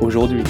aujourd'hui.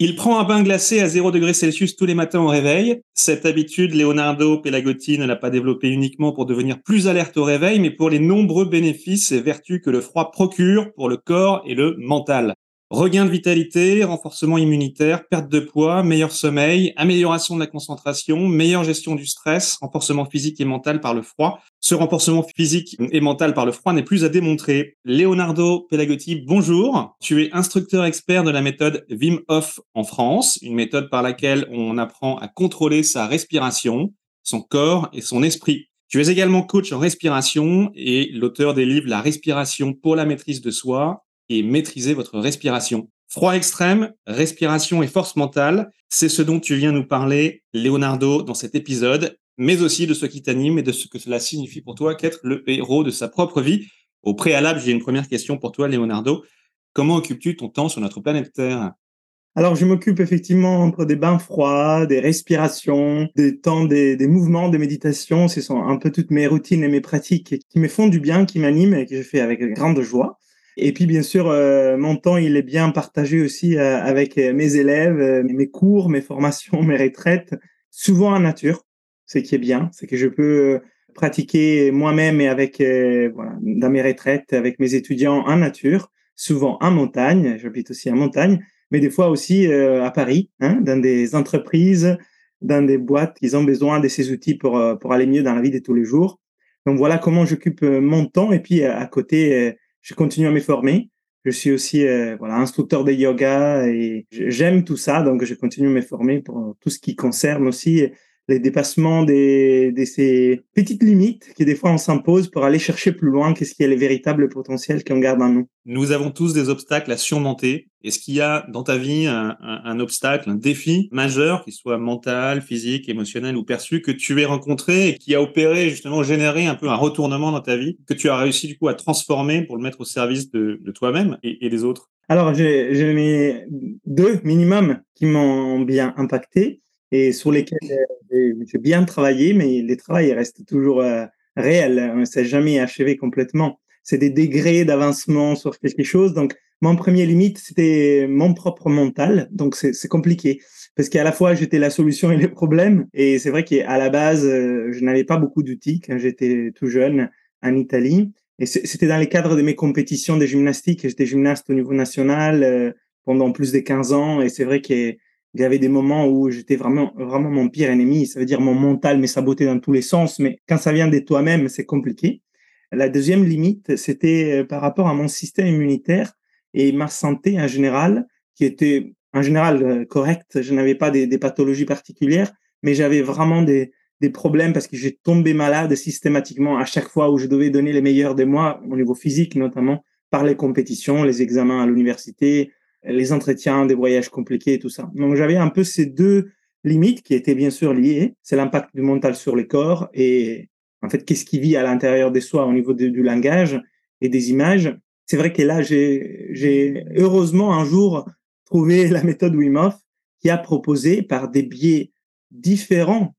Il prend un bain glacé à 0 degré Celsius tous les matins au réveil. Cette habitude, Leonardo Pelagotti ne l'a pas développée uniquement pour devenir plus alerte au réveil, mais pour les nombreux bénéfices et vertus que le froid procure pour le corps et le mental. Regain de vitalité, renforcement immunitaire, perte de poids, meilleur sommeil, amélioration de la concentration, meilleure gestion du stress, renforcement physique et mental par le froid. Ce renforcement physique et mental par le froid n'est plus à démontrer. Leonardo Pelagotti, bonjour. Tu es instructeur expert de la méthode Wim en France, une méthode par laquelle on apprend à contrôler sa respiration, son corps et son esprit. Tu es également coach en respiration et l'auteur des livres La respiration pour la maîtrise de soi et maîtriser votre respiration. Froid extrême, respiration et force mentale, c'est ce dont tu viens nous parler, Leonardo, dans cet épisode, mais aussi de ce qui t'anime et de ce que cela signifie pour toi qu'être le héros de sa propre vie. Au préalable, j'ai une première question pour toi, Leonardo. Comment occupes-tu ton temps sur notre planète Terre? Alors, je m'occupe effectivement entre des bains froids, des respirations, des temps, des, des, mouvements, des méditations. Ce sont un peu toutes mes routines et mes pratiques qui me font du bien, qui m'animent et que je fais avec grande joie. Et puis, bien sûr, euh, mon temps, il est bien partagé aussi euh, avec euh, mes élèves, mes cours, mes formations, mes retraites, souvent en nature. Ce qui est bien, c'est que je peux pratiquer moi-même et avec voilà, dans mes retraites avec mes étudiants en nature, souvent en montagne. J'habite aussi en montagne, mais des fois aussi à Paris, hein, dans des entreprises, dans des boîtes qui ont besoin de ces outils pour pour aller mieux dans la vie de tous les jours. Donc voilà comment j'occupe mon temps. Et puis à côté je continue à me former. Je suis aussi euh, voilà instructeur de yoga et j'aime tout ça, donc je continue à me former pour tout ce qui concerne aussi les dépassements des, de ces petites limites qui des fois on s'impose pour aller chercher plus loin qu'est-ce qui est le véritable potentiel qu'on garde en nous. Nous avons tous des obstacles à surmonter. Est-ce qu'il y a dans ta vie un, un, un, obstacle, un défi majeur, qu'il soit mental, physique, émotionnel ou perçu, que tu aies rencontré et qui a opéré justement générer un peu un retournement dans ta vie, que tu as réussi du coup à transformer pour le mettre au service de, de toi-même et, et, des autres? Alors j'ai mes deux minimum qui m'ont bien impacté et sur lesquels euh, j'ai bien travaillé, mais le travail reste toujours euh, réel. On ne s'est jamais achevé complètement. C'est des degrés d'avancement sur quelque chose. Donc, mon premier limite, c'était mon propre mental. Donc, c'est compliqué parce qu'à la fois, j'étais la solution et les problèmes. Et c'est vrai qu'à la base, euh, je n'avais pas beaucoup d'outils quand j'étais tout jeune en Italie. Et c'était dans les cadres de mes compétitions de gymnastique. J'étais gymnaste au niveau national pendant plus de 15 ans. Et c'est vrai que il y avait des moments où j'étais vraiment, vraiment mon pire ennemi. Ça veut dire mon mental me sabotait dans tous les sens. Mais quand ça vient de toi-même, c'est compliqué. La deuxième limite, c'était euh, par rapport à mon système immunitaire et ma santé en général, qui était en général euh, correcte. Je n'avais pas des, des, pathologies particulières, mais j'avais vraiment des, des problèmes parce que j'ai tombé malade systématiquement à chaque fois où je devais donner les meilleurs de moi, au niveau physique notamment, par les compétitions, les examens à l'université, les entretiens, des voyages compliqués et tout ça. Donc j'avais un peu ces deux limites qui étaient bien sûr liées. C'est l'impact du mental sur le corps et en fait qu'est-ce qui vit à l'intérieur de soi au niveau du langage et des images. C'est vrai que là j'ai heureusement un jour trouvé la méthode Wim Hof qui a proposé par des biais différents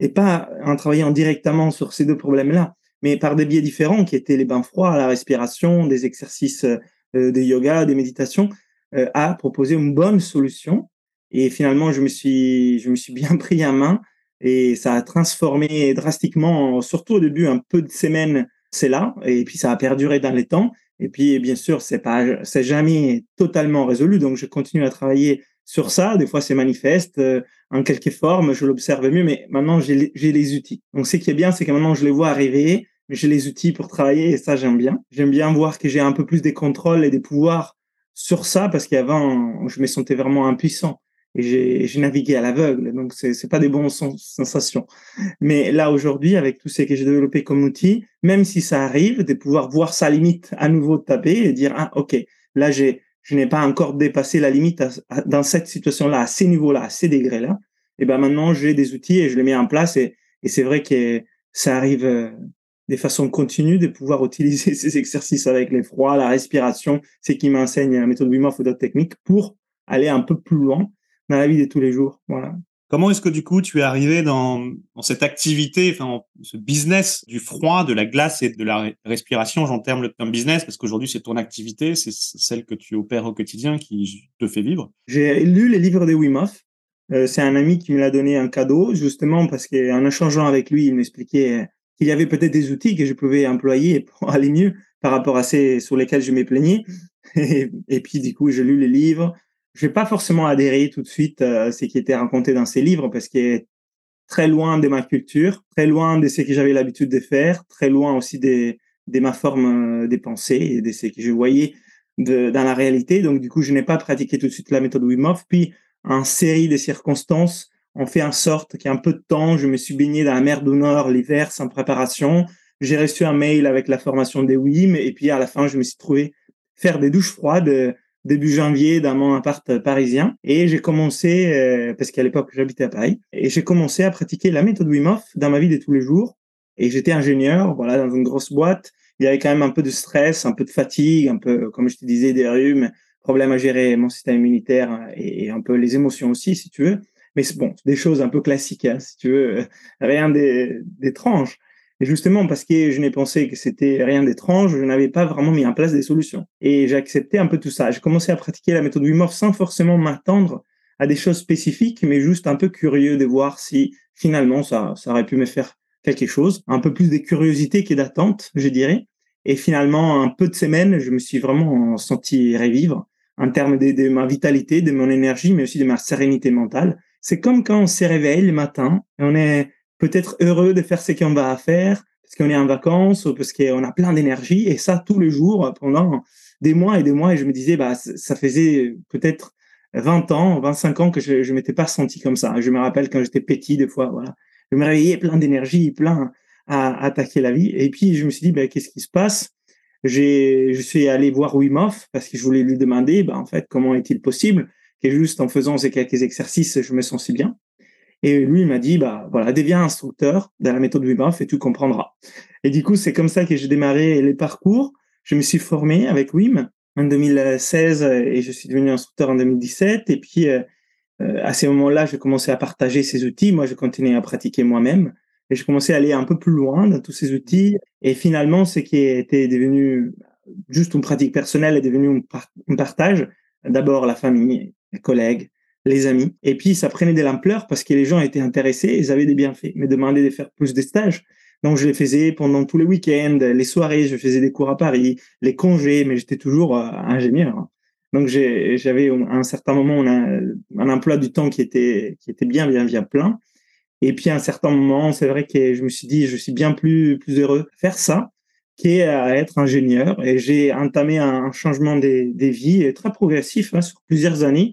et pas en travaillant directement sur ces deux problèmes-là, mais par des biais différents qui étaient les bains froids, la respiration, des exercices euh, de yoga, des méditations, euh, a proposé une bonne solution. Et finalement, je me suis, je me suis bien pris en main et ça a transformé drastiquement, surtout au début, un peu de semaines, c'est là. Et puis, ça a perduré dans les temps. Et puis, bien sûr, c'est pas, c'est jamais totalement résolu. Donc, je continue à travailler sur ça. Des fois, c'est manifeste euh, en quelque forme. Je l'observe mieux, mais maintenant, j'ai les outils. Donc, ce qui est bien, c'est que maintenant, je les vois arriver. J'ai les outils pour travailler et ça, j'aime bien. J'aime bien voir que j'ai un peu plus des contrôles et des pouvoirs sur ça parce qu'avant, je me sentais vraiment impuissant et j'ai navigué à l'aveugle. Donc, c'est c'est pas des bonnes sensations. Mais là, aujourd'hui, avec tout ce que j'ai développé comme outil, même si ça arrive, de pouvoir voir sa limite à nouveau taper et dire, ah, OK, là, j'ai je n'ai pas encore dépassé la limite dans cette situation-là, à ces niveaux-là, à ces degrés-là. Et ben maintenant, j'ai des outils et je les mets en place. Et, et c'est vrai que ça arrive euh, de façon continue de pouvoir utiliser ces exercices avec les froids, la respiration, c'est qui m'enseigne la méthode Wim Hof ou d'autres techniques pour aller un peu plus loin dans la vie de tous les jours. Voilà. Comment est-ce que du coup tu es arrivé dans, dans cette activité, enfin ce business du froid, de la glace et de la respiration? J'en terme le terme business parce qu'aujourd'hui c'est ton activité, c'est celle que tu opères au quotidien qui te fait vivre. J'ai lu les livres de Wim Hof. Euh, c'est un ami qui me l'a donné un cadeau justement parce qu'en échangeant avec lui, il m'expliquait qu'il y avait peut-être des outils que je pouvais employer pour aller mieux par rapport à ceux sur lesquels je me plaignais. Et, puis du coup, j'ai lu les livres je vais pas forcément adhérer tout de suite à ce qui était raconté dans ces livres parce qu'il est très loin de ma culture, très loin de ce que j'avais l'habitude de faire, très loin aussi de, ma forme euh, des pensées et de ce que je voyais dans la réalité. Donc, du coup, je n'ai pas pratiqué tout de suite la méthode Wim Hof. Puis, en série de circonstances, on fait en sorte qu'il y a un peu de temps, je me suis baigné dans la mer du Nord l'hiver sans préparation. J'ai reçu un mail avec la formation des Wim et puis à la fin, je me suis trouvé faire des douches froides début janvier dans mon appart parisien. Et j'ai commencé euh, parce qu'à l'époque j'habitais à Paris et j'ai commencé à pratiquer la méthode Wim Hof dans ma vie de tous les jours. Et j'étais ingénieur voilà dans une grosse boîte. Il y avait quand même un peu de stress un peu de fatigue un peu comme je te disais des rhumes problème à gérer mon système immunitaire et un peu les émotions aussi si tu veux mais bon des choses un peu classiques hein, si tu veux rien d'étrange et justement, parce que je n'ai pensé que c'était rien d'étrange, je n'avais pas vraiment mis en place des solutions. Et j'ai accepté un peu tout ça. J'ai commencé à pratiquer la méthode Wim sans forcément m'attendre à des choses spécifiques, mais juste un peu curieux de voir si finalement ça, ça aurait pu me faire quelque chose. Un peu plus de curiosité que d'attente, je dirais. Et finalement, un peu de semaines, je me suis vraiment senti revivre en termes de, de ma vitalité, de mon énergie, mais aussi de ma sérénité mentale. C'est comme quand on se réveille le matin et on est peut-être heureux de faire ce qu'on va faire parce qu'on est en vacances ou parce qu'on a plein d'énergie. Et ça tous les jours pendant des mois et des mois et je me disais bah ça faisait peut-être 20 ans, 25 ans que je je m'étais pas senti comme ça. Je me rappelle quand j'étais petit des fois voilà, je me réveillais plein d'énergie, plein à, attaquer la vie. Et puis je me suis dit bah qu'est-ce qui se passe? Je suis allé voir Wim parce que je voulais lui demander bah en fait comment est-il possible? Que juste en faisant ces quelques exercices je me sens si bien et lui, il m'a dit, bah voilà, deviens instructeur de la méthode Wim et tu comprendras. Et du coup, c'est comme ça que j'ai démarré les parcours. Je me suis formé avec Wim en 2016 et je suis devenu instructeur en 2017. Et puis, euh, euh, à ces moments-là, j'ai commencé à partager ces outils. Moi, je continuais à pratiquer moi-même et je commençais à aller un peu plus loin dans tous ces outils. Et finalement, ce qui était devenu juste une pratique personnelle est devenu un partage. D'abord la famille, les collègues, les amis. Et puis, ça prenait de l'ampleur parce que les gens étaient intéressés, ils avaient des bienfaits, mais demandaient de faire plus de stages. Donc, je les faisais pendant tous les week-ends, les soirées, je faisais des cours à Paris, les congés, mais j'étais toujours euh, ingénieur. Donc, j'avais à un certain moment un emploi du temps qui était, qui était bien, bien, bien plein. Et puis, à un certain moment, c'est vrai que je me suis dit, je suis bien plus, plus heureux à faire ça qu'à être ingénieur. Et j'ai entamé un, changement des, des vies très progressif hein, sur plusieurs années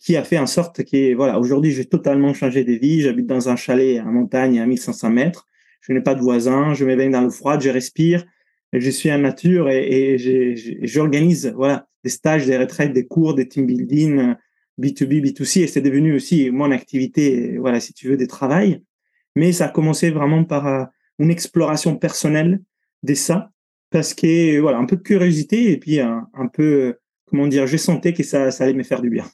qui a fait en sorte que, voilà, aujourd'hui, j'ai totalement changé de vie. J'habite dans un chalet en montagne à 1500 mètres. Je n'ai pas de voisins. Je me dans l'eau froide. Je respire. Je suis en nature et, j'organise, voilà, des stages, des retraites, des cours, des team building, B2B, B2C. Et c'est devenu aussi mon activité, voilà, si tu veux, des travail. Mais ça a commencé vraiment par euh, une exploration personnelle de ça. Parce que, voilà, un peu de curiosité et puis un, un peu, comment dire, j'ai senti que ça, ça allait me faire du bien.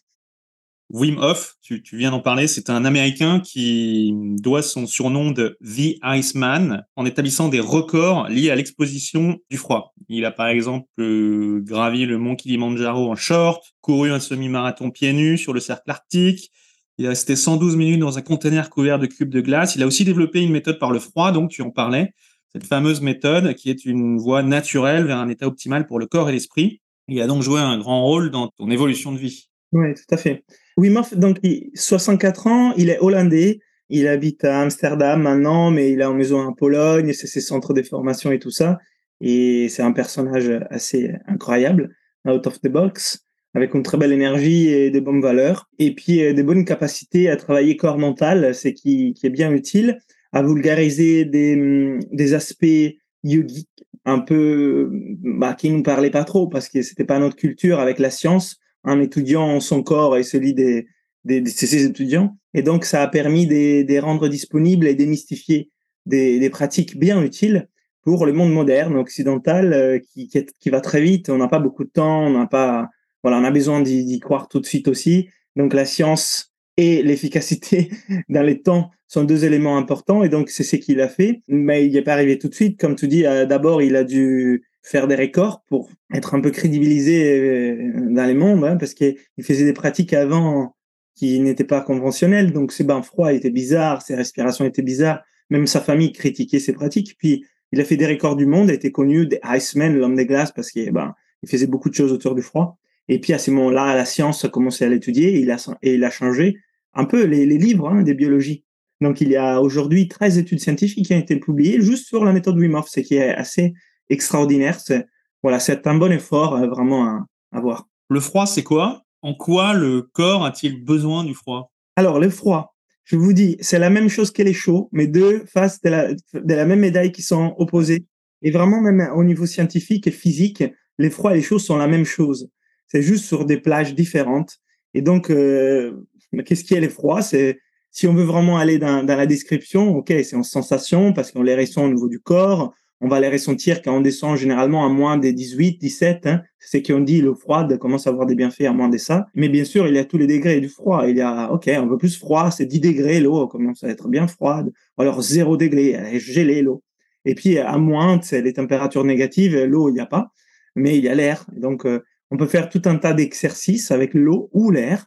Wim Hof, tu, viens d'en parler, c'est un Américain qui doit son surnom de The Iceman en établissant des records liés à l'exposition du froid. Il a par exemple euh, gravi le mont Kilimanjaro en short, couru un semi-marathon pieds nus sur le cercle arctique, il est resté 112 minutes dans un conteneur couvert de cubes de glace. Il a aussi développé une méthode par le froid, donc tu en parlais, cette fameuse méthode qui est une voie naturelle vers un état optimal pour le corps et l'esprit. Il a donc joué un grand rôle dans ton évolution de vie. Oui, tout à fait. Wim Hof, donc, il, 64 ans, il est hollandais. Il habite à Amsterdam maintenant, mais il est en maison en Pologne, c'est ses centres de formation et tout ça. Et c'est un personnage assez incroyable, out of the box, avec une très belle énergie et des bonnes valeurs. Et puis, euh, des bonnes capacités à travailler corps mental, c'est qui, qui est bien utile, à vulgariser des, des aspects yogique, un peu bah, qui nous parlait pas trop parce que c'était pas notre culture avec la science, en étudiant son corps et celui des, des, de ses étudiants. Et donc, ça a permis de, de rendre disponibles et démystifier des, des pratiques bien utiles pour le monde moderne occidental euh, qui, qui, qui, va très vite. On n'a pas beaucoup de temps, on n'a pas, voilà, on a besoin d'y croire tout de suite aussi. Donc la science et l'efficacité dans les temps sont deux éléments importants et donc c'est ce qu'il a fait. Mais il n'est pas arrivé tout de suite, comme tu dis. Euh, d'abord, il a dû faire des records pour être un peu crédibilisé euh, dans les mondes, hein, parce qu'il faisait des pratiques avant qui n'étaient pas conventionnelles. Donc ses bains froids étaient bizarres, ses respirations étaient bizarres. Même sa famille critiquait ses pratiques. Puis il a fait des records du monde, a été connu des Iceman, l'homme des glaces, parce qu'il ben, faisait beaucoup de choses autour du froid. Et puis à ce moment-là, la science a commencé à l'étudier et il a, et il a changé un peu les, livres hein, des biologies. Donc il y a aujourd'hui 13 études scientifiques qui ont été publiées juste sur la méthode Wim ce qui est assez extraordinaire. C'est voilà, c'est un bon effort euh, vraiment à, à voir. Le froid, c'est quoi? En quoi le corps a-t-il besoin du froid? Alors le froid, je vous dis, c'est la même chose que les chauds, mais deux faces de la, de la même médaille qui sont opposées. Et vraiment, même au niveau scientifique et physique, les froids et les chauds sont la même chose. C'est juste sur des plages différentes. Et donc, euh, qu'est-ce qui est les froids C'est si on veut vraiment aller dans, dans la description, ok, c'est en sensation parce qu'on les ressent au niveau du corps, on va les ressentir quand on descend généralement à moins des 18, 17. Hein. C'est qu'on dit le froid commence à avoir des bienfaits à moins de ça. Mais bien sûr, il y a tous les degrés du froid. Il y a, OK, on veut plus froid, c'est 10 degrés, l'eau commence à être bien froide. Ou alors 0 degré, elle est gelée, l'eau. Et puis à moins, c'est les températures négatives, l'eau, il n'y a pas, mais il y a l'air. Donc, euh, on peut faire tout un tas d'exercices avec l'eau ou l'air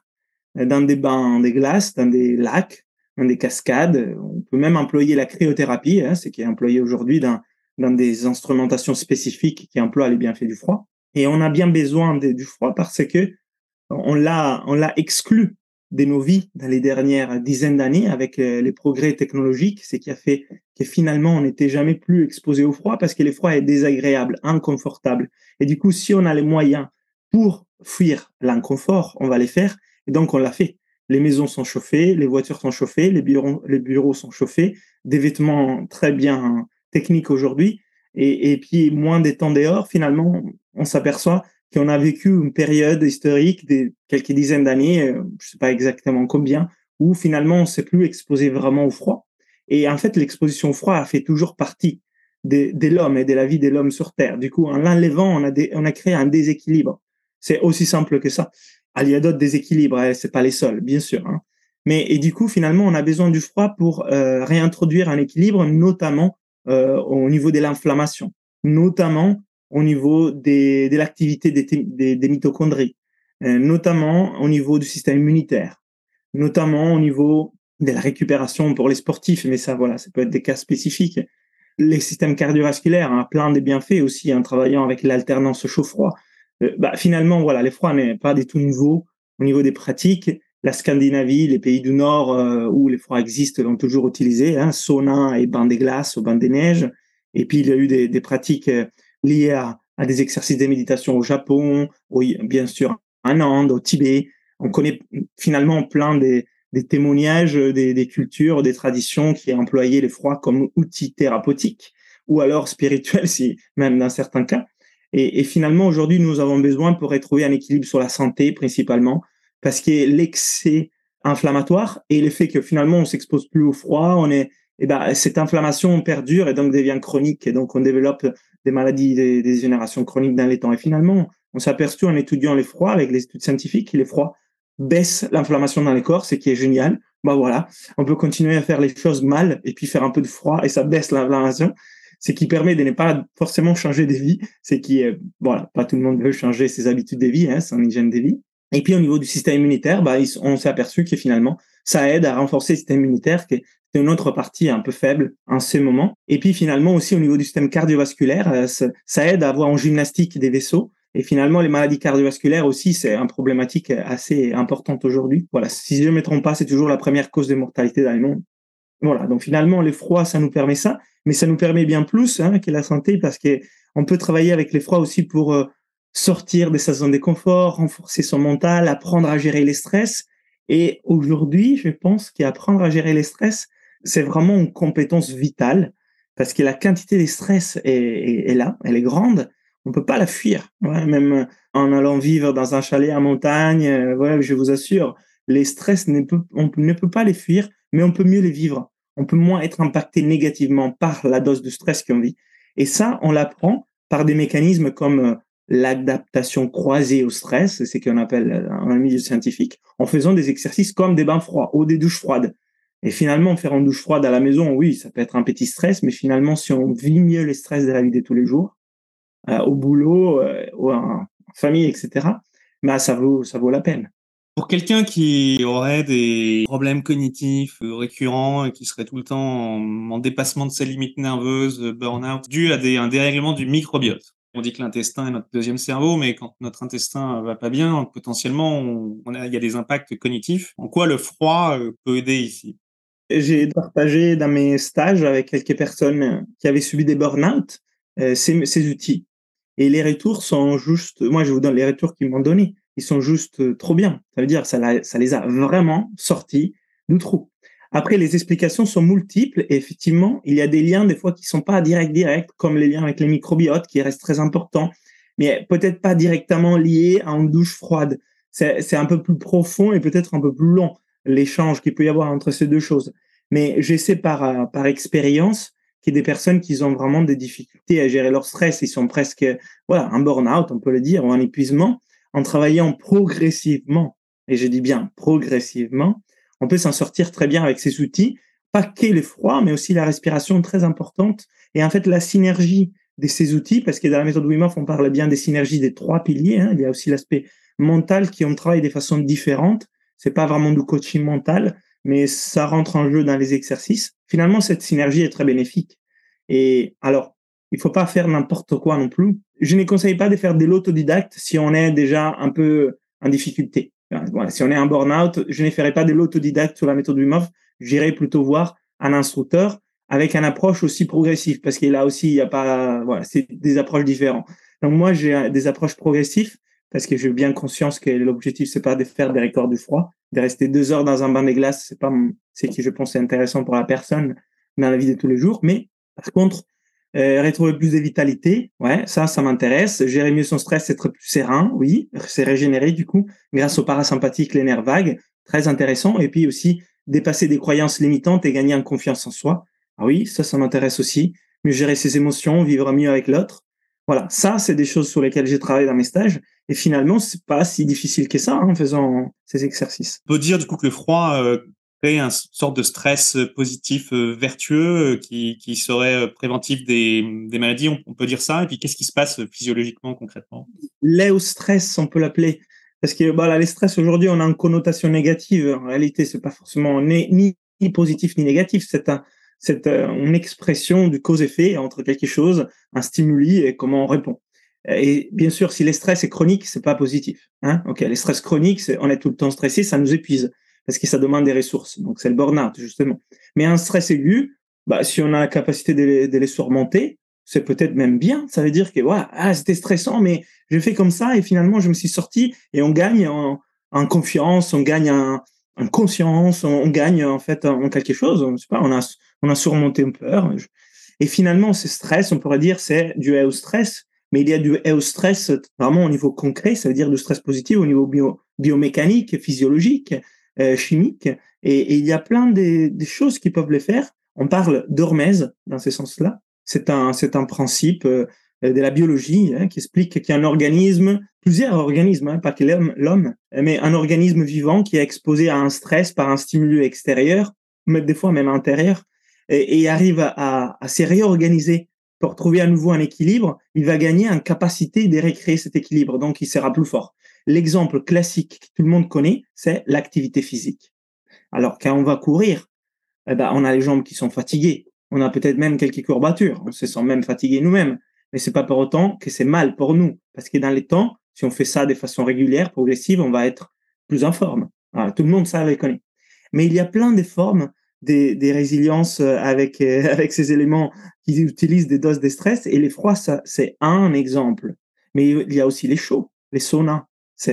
dans des bains, des glaces, dans des lacs, dans des cascades. On peut même employer la cryothérapie, hein, ce qui est employé aujourd'hui dans dans des instrumentations spécifiques qui emploient les bienfaits du froid. Et on a bien besoin du froid parce que on l'a, on l'a exclu de nos vies dans les dernières dizaines d'années avec euh, les progrès technologiques, ce qui a fait que finalement on n'était jamais plus exposé au froid parce que le froid est désagréable, inconfortable. Et du coup, si on a les moyens pour fuir l'inconfort, on va les faire. Et donc on l'a fait. Les maisons sont chauffées, les voitures sont chauffées, les bureaux, les bureaux sont chauffés, des vêtements très bien technique aujourd'hui. Et, et, puis, moins des temps dehors, finalement, on s'aperçoit qu'on a vécu une période historique de quelques dizaines d'années, euh, je sais pas exactement combien, où finalement, on s'est plus exposé vraiment au froid. Et en fait, l'exposition au froid a fait toujours partie de, de l'homme et de la vie de l'homme sur Terre. Du coup, en l'enlevant, on a, on a créé un déséquilibre. C'est aussi simple que ça. Ah, il y a d'autres déséquilibres, hein, c'est pas les seuls, bien sûr. Hein. Mais et du coup, finalement, on a besoin du froid pour euh, réintroduire un équilibre, notamment euh, au niveau de l'inflammation, notamment au niveau des, de l'activité des, des, des, mitochondries, euh, notamment au niveau du système immunitaire, notamment au niveau de la récupération pour les sportifs, mais ça, voilà, ça peut être des cas spécifiques. Les systèmes cardiovasculaires, hein, plein de bienfaits aussi en travaillant avec l'alternance chaud-froid. Euh, bah, finalement, voilà, les froids n'est pas du tout nouveau au niveau des pratiques la Scandinavie, les pays du Nord euh, où les froids existent l'ont toujours utilisé, hein, sauna et bain des glaces ou bain des neiges. Et puis il y a eu des, des pratiques euh, liées à, à, des exercices de méditation au Japon, bien sûr en Inde, au Tibet. On connaît finalement plein des, des témoignages des, des, cultures, des traditions qui employaient les froids comme outil thérapeutique ou alors spirituel, si même dans certains cas. Et finalement, aujourd'hui, nous avons besoin pour retrouver un équilibre sur la santé principalement, parce que l'excès inflammatoire et le fait que finalement on s'expose plus au froid, on est, eh ben, cette inflammation perdure et donc devient chronique et donc on développe des maladies, des, générations chroniques dans les temps. Et finalement, on aperçu en étudiant les froids avec les études scientifiques que les froids baissent l'inflammation dans les corps, ce qui est génial. Bah voilà, on peut continuer à faire les choses mal et puis faire un peu de froid et ça baisse l'inflammation ce qui permet de ne pas forcément changer des vies, c'est qui, voilà, pas tout le monde veut changer ses habitudes de vie, hein, son hygiène de vie. Et puis au niveau du système immunitaire, bah, on s'est aperçu que finalement, ça aide à renforcer le système immunitaire, qui est une autre partie un peu faible en ce moment. Et puis finalement aussi au niveau du système cardiovasculaire, euh, ça aide à avoir en gymnastique des vaisseaux. Et finalement, les maladies cardiovasculaires aussi, c'est une problématique assez importante aujourd'hui. Voilà, si je ne me trompe pas, c'est toujours la première cause de mortalité dans le monde. Voilà, donc finalement, les froids, ça nous permet ça, mais ça nous permet bien plus hein, que la santé, parce que on peut travailler avec les froids aussi pour euh, sortir de sa zone de confort, renforcer son mental, apprendre à gérer les stress. Et aujourd'hui, je pense qu'apprendre à gérer les stress, c'est vraiment une compétence vitale parce que la quantité de stress est, là, elle est grande. On peut pas la fuir. même en allant vivre dans un chalet en montagne, euh, je vous assure, les stress, ne peut, on ne peut pas les fuir, mais on peut mieux les vivre. On peut moins être impacté négativement par la dose de stress qu'on vit. Et ça, on l'apprend par des mécanismes comme euh, l'adaptation croisée au stress, c'est ce qu'on appelle en euh, milieu scientifique, en faisant des exercices comme des bains froids ou des douches froides. Et finalement, faire une douche froide à la maison, oui, ça peut être un petit stress, mais finalement, si on vit mieux les stress de la vie de tous les jours, euh, au boulot, ou en famille, etc., bah, ça vaut, ça vaut la peine. Pour quelqu'un qui aurait des problèmes cognitifs euh, récurrents et qui serait tout le temps en, dépassement de ses limites nerveuses, euh, burn-out, dû à un dérèglement du microbiote. On dit que l'intestin est notre deuxième cerveau, mais quand notre intestin va pas bien, potentiellement, il y a des impacts cognitifs. En quoi le froid euh, peut aider ici? J'ai partagé dans mes stages avec quelques personnes qui avaient subi des burn-out ces, ces outils. Et les retours sont juste, moi je vous donne les retours qu'ils m'ont donnés ils sont juste euh, trop bien. Ça veut dire ça, ça les a vraiment sortis du trou. Après, les explications sont multiples et effectivement, il y a des liens des fois qui sont pas direct direct, comme les liens avec les microbiotes qui restent très importants, mais peut-être pas directement liés à une douche froide. C'est un peu plus profond et peut-être un peu plus long l'échange qu'il peut y avoir entre ces deux choses. Mais j'essaie par euh, par expérience qu'il y a des personnes qui ont vraiment des difficultés à gérer leur stress, ils sont presque voilà un burn-out, on peut le dire, ou un épuisement en travaillant progressivement, et je dis bien progressivement, on peut s'en sortir très bien avec ces outils, pas que le froid, mais aussi la respiration très importante, et en fait la synergie de ces outils, parce que dans la méthode Wim on parle bien des synergies des trois piliers, hein. il y a aussi l'aspect mental qui on travaille de façon différente, c'est pas vraiment du coaching mental, mais ça rentre en jeu dans les exercices. Finalement, cette synergie est très bénéfique. Et alors, il faut pas faire n'importe quoi non plus je ne conseille pas de faire de l'autodidacte si on est déjà un peu en difficulté. Voilà, si on est en burn-out, je ne ferai pas de l'autodidacte sur la méthode du MOF. J'irai plutôt voir un instructeur avec une approche aussi progressive parce qu'il a aussi, il y a pas, voilà, c'est des approches différentes. Donc moi, j'ai des approches progressives parce que j'ai bien conscience que l'objectif c'est pas de faire des records du froid, de rester deux heures dans un bain de glace, c'est pas, c'est qui je pense est intéressant pour la personne dans la vie de tous les jours. Mais par contre, euh, retrouver plus de vitalité, ouais, ça, ça m'intéresse. Gérer mieux son stress, être plus serein, oui, c'est régénérer du coup grâce au parasympathique, les nerfs vagues, très intéressant. Et puis aussi dépasser des croyances limitantes et gagner en confiance en soi. Ah oui, ça, ça m'intéresse aussi. Mieux gérer ses émotions, vivre mieux avec l'autre. Voilà, ça, c'est des choses sur lesquelles j'ai travaillé dans mes stages. Et finalement, c'est pas si difficile que ça hein, en faisant ces exercices. On peut dire du coup que le froid euh, un sorte de stress euh, positif euh, vertueux euh, qui, qui serait préventif des, maladies, on, peut dire ça? Et puis, qu'est-ce qui se passe physiologiquement, concrètement? Stress on peut l'appeler. Parce que bah, là, les stress, aujourd'hui, on a une connotation négative. En réalité, c'est pas forcément ni, positif ni négatif. C'est un, c'est une expression du cause-effet entre quelque chose, un stimuli et comment on répond. Et bien sûr, si les stress est chronique, c'est pas positif. Hein ok, les stress chroniques, on est tout le temps stressé, ça nous épuise parce que ça demande des ressources. Donc, c'est le burn-out, justement. Mais un stress aigu, bah, si on a la capacité de les, de les surmonter, c'est peut-être même bien. Ça veut dire que, ouais, ah, c'était stressant, mais j'ai fait comme ça et finalement, je me suis sorti et on gagne en, en confiance, on gagne en, en conscience, on, gagne en fait en, quelque chose. On, pas, on a, on a surmonté une peur. Et finalement, ce stress, on pourrait dire, c'est du au stress, mais il y a du au stress vraiment au niveau concret, ça veut dire du stress positif au niveau bio, biomécanique, physiologique, euh, chimiques. Et, il y a plein de, choses qui peuvent les faire. On parle d'hormèse dans ce sens-là. C'est un, c'est un principe euh, de la biologie hein, qui explique qu'il y a un organisme, plusieurs organismes, hein, pas que l'homme, mais un organisme vivant qui est exposé à un stress par un stimulus extérieur, mais des fois même intérieur, et, et arrive à, à, se réorganiser pour trouver à nouveau un équilibre, il va gagner en capacité de recréer cet équilibre, donc il sera plus fort. L'exemple classique que tout le monde connaît, c'est l'activité physique. Alors, quand on va courir, eh ben, on a les jambes qui sont fatiguées. On a peut-être même quelques courbatures. On se sent même fatigué nous-mêmes. Mais c'est pas pour autant que c'est mal pour nous. Parce que dans les temps, si on fait ça de façon régulière, progressive, on va être plus en forme. tout le monde ça le connaît. Mais il y a plein de formes des, des résiliences avec, avec ces éléments qui utilisent des doses de stress. Et les froids, ça, c'est un exemple. Mais il y a aussi les chauds, les saunas,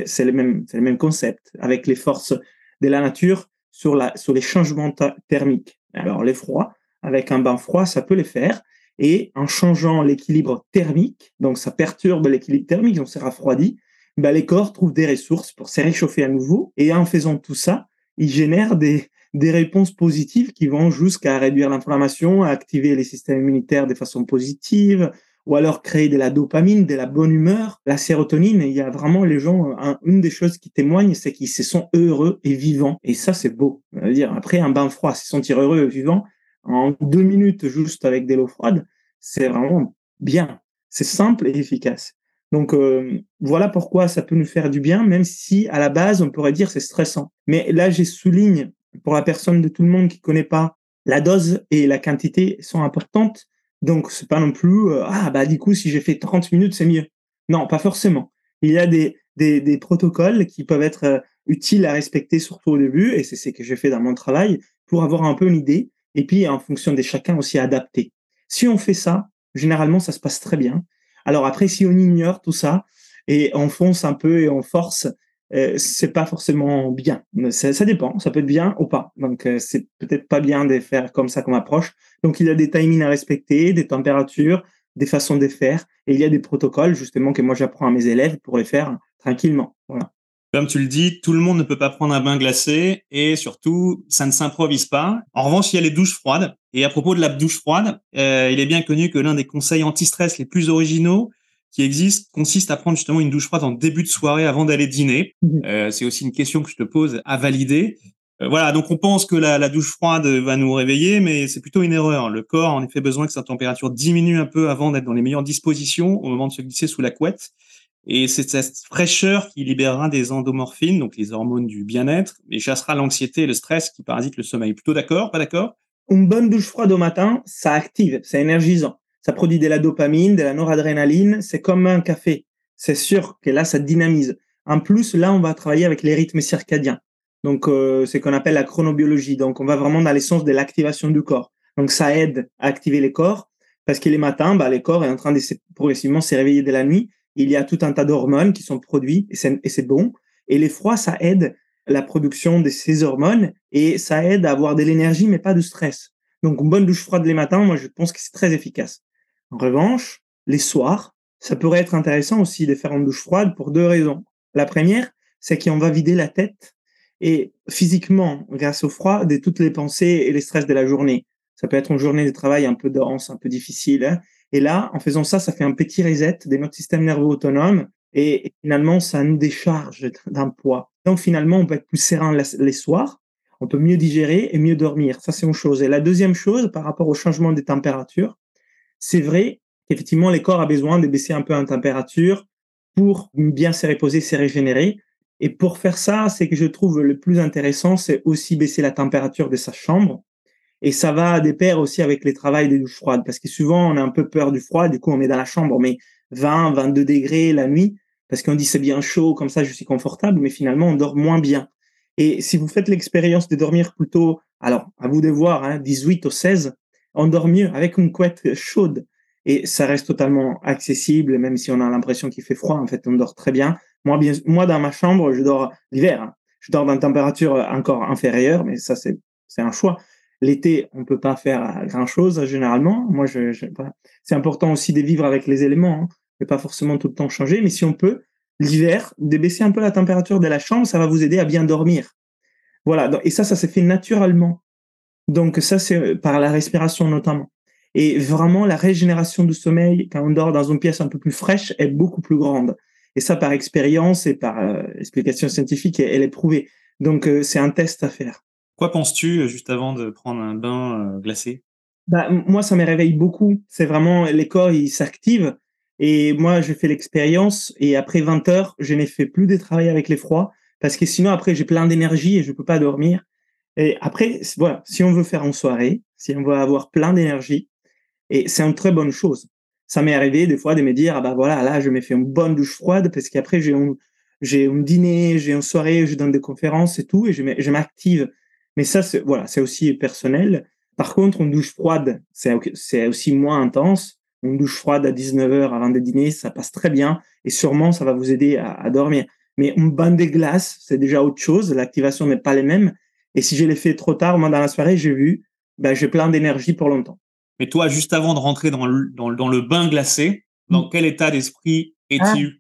c'est le même, c'est le même concept avec les forces de la nature sur la, sur les changements thermiques. Alors, les froids, avec un bain froid, ça peut les faire. Et en changeant l'équilibre thermique, donc ça perturbe l'équilibre thermique, on s'est rafroidi, ben les corps trouvent des ressources pour se réchauffer à nouveau. Et en faisant tout ça, ils génèrent des, des réponses positives qui vont jusqu'à réduire l'inflammation, à activer les systèmes immunitaires de façon positive, ou alors créer de la dopamine, de la bonne humeur, la sérotonine. Il y a vraiment les gens, une des choses qui témoignent, c'est qu'ils se sont heureux et vivants. Et ça, c'est beau. après un bain froid, se sentir heureux et vivant en deux minutes juste avec de l'eau froide, c'est vraiment bien. C'est simple et efficace. Donc euh, voilà pourquoi ça peut nous faire du bien, même si à la base on pourrait dire c'est stressant. Mais là, j'ai souligne pour la personne de tout le monde qui connaît pas, la dose et la quantité sont importantes. Donc, c'est pas non plus, euh, ah, bah, du coup, si j'ai fait 30 minutes, c'est mieux. Non, pas forcément. Il y a des, des, des protocoles qui peuvent être euh, utiles à respecter, surtout au début, et c'est ce que j'ai fait dans mon travail, pour avoir un peu une idée, et puis, en fonction de chacun aussi, adapter. Si on fait ça, généralement, ça se passe très bien. Alors après, si on ignore tout ça, et on fonce un peu et on force, euh, c'est pas forcément bien. Ça, ça, dépend, ça peut être bien ou pas. Donc euh, c'est peut-être pas bien de faire comme ça comme approche. Donc il y a des timings à respecter, des températures, des façons de faire, et il y a des protocoles justement que moi j'apprends à mes élèves pour les faire tranquillement. Voilà. Comme tu le dis, tout le monde ne peut pas prendre un bain glacé et surtout, ça ne s'improvise pas. En revanche, il y a les douches froides. Et à propos de la douche froide, euh, il est bien connu que l'un des conseils anti-stress les plus originaux, qui existe consiste à prendre justement une douche froide en début de soirée avant d'aller dîner. Mhm. Euh, c'est aussi une question que je te pose à valider. Euh, voilà, donc on pense que la, la, douche froide va nous réveiller, mais c'est plutôt une erreur. Le corps a en effet besoin que sa température diminue un peu avant d'être dans les meilleures dispositions au moment de se glisser sous la couette. Et c'est cette fraîcheur qui libérera des endomorphines, donc les hormones du bien-être, et chassera l'anxiété et le stress qui parasitent le sommeil. Plutôt d'accord, pas d'accord? Une bonne douche froide au matin, ça active, c'est énergisant ça produit de la dopamine, de la noradrénaline, c'est comme un café. C'est sûr que là, ça dynamise. En plus, là, on va travailler avec les rythmes circadiens. Donc, euh, c'est qu'on appelle la chronobiologie. Donc, on va vraiment dans l'essence de l'activation du corps. Donc, ça aide à activer les corps parce que les matins, bah, les corps est en train de progressivement se réveiller de la nuit. Il y a tout un tas d'hormones qui sont produites et c'est bon. Et les froids, ça aide la production de ces hormones et ça aide à avoir de l'énergie, mais pas de stress. Donc, une bonne douche froide les matins, moi, je pense que c'est très efficace. En revanche, les soirs, ça pourrait être intéressant aussi de faire une douche froide pour deux raisons. La première, c'est qu'on va vider la tête et physiquement, grâce au froid, de toutes les pensées et les stress de la journée. Ça peut être une journée de travail un peu dense, un peu difficile. Hein. Et là, en faisant ça, ça fait un petit reset de notre système nerveux autonome et finalement, ça nous décharge d'un poids. Donc finalement, on peut être plus serein les soirs, on peut mieux digérer et mieux dormir. Ça, c'est une chose. Et la deuxième chose, par rapport au changement des températures, c'est vrai qu'effectivement, les corps a besoin de baisser un peu en température pour bien se reposer, se régénérer. Et pour faire ça, c'est que je trouve le plus intéressant, c'est aussi baisser la température de sa chambre. Et ça va des pair aussi avec les travails des douches froides, parce que souvent on a un peu peur du froid, du coup on est dans la chambre, mais 20, 22 degrés la nuit, parce qu'on dit c'est bien chaud, comme ça je suis confortable, mais finalement on dort moins bien. Et si vous faites l'expérience de dormir plutôt, alors à vous de voir, hein, 18 ou 16, on dort mieux avec une couette chaude et ça reste totalement accessible, même si on a l'impression qu'il fait froid. En fait, on dort très bien. Moi, bien, moi dans ma chambre, je dors l'hiver. Je dors dans une température encore inférieure, mais ça, c'est, un choix. L'été, on peut pas faire grand chose généralement. Moi, je c'est important aussi de vivre avec les éléments, hein, pas forcément tout le temps changer. Mais si on peut, l'hiver, de baisser un peu la température de la chambre, ça va vous aider à bien dormir. Voilà. Et ça, ça s'est fait naturellement. Donc ça, c'est euh, par la respiration notamment. Et vraiment, la régénération du sommeil, quand on dort dans une pièce un peu plus fraîche, est beaucoup plus grande. Et ça, par expérience et par euh, explication scientifique, elle est prouvée. Donc, euh, c'est un test à faire. Quoi penses-tu juste avant de prendre un bain glacé? Bah, Moi, ça me réveille beaucoup. C'est vraiment, les corps, ils s'activent. Et moi, j'ai fait l'expérience. Et après 20 heures, je n'ai fait plus de travail avec les froids. Parce que sinon, après, j'ai plein d'énergie et je peux pas dormir. Et après, voilà, si on veut faire en soirée, si on veut avoir plein d'énergie, et c'est une très bonne chose. Ça m'est arrivé des fois de me dire, ah bah voilà, là, je me fais une bonne douche froide parce qu'après, j'ai un, j'ai un dîner, j'ai une soirée, je donne des conférences et tout, et je m'active. Mais ça, c'est, voilà, c'est aussi personnel. Par contre, une douche froide, c'est, aussi moins intense. Une douche froide à 19h avant de dîner, ça passe très bien et sûrement ça va vous aider à, à dormir. Mais un bain de glace, c'est déjà autre chose. L'activation n'est pas les mêmes. Et si je l'ai fait trop tard, moi, dans la soirée, j'ai vu ben, j'ai plein d'énergie pour longtemps. Mais toi, juste avant de rentrer dans le, dans, dans le bain glacé, dans quel état d'esprit es-tu? Ah.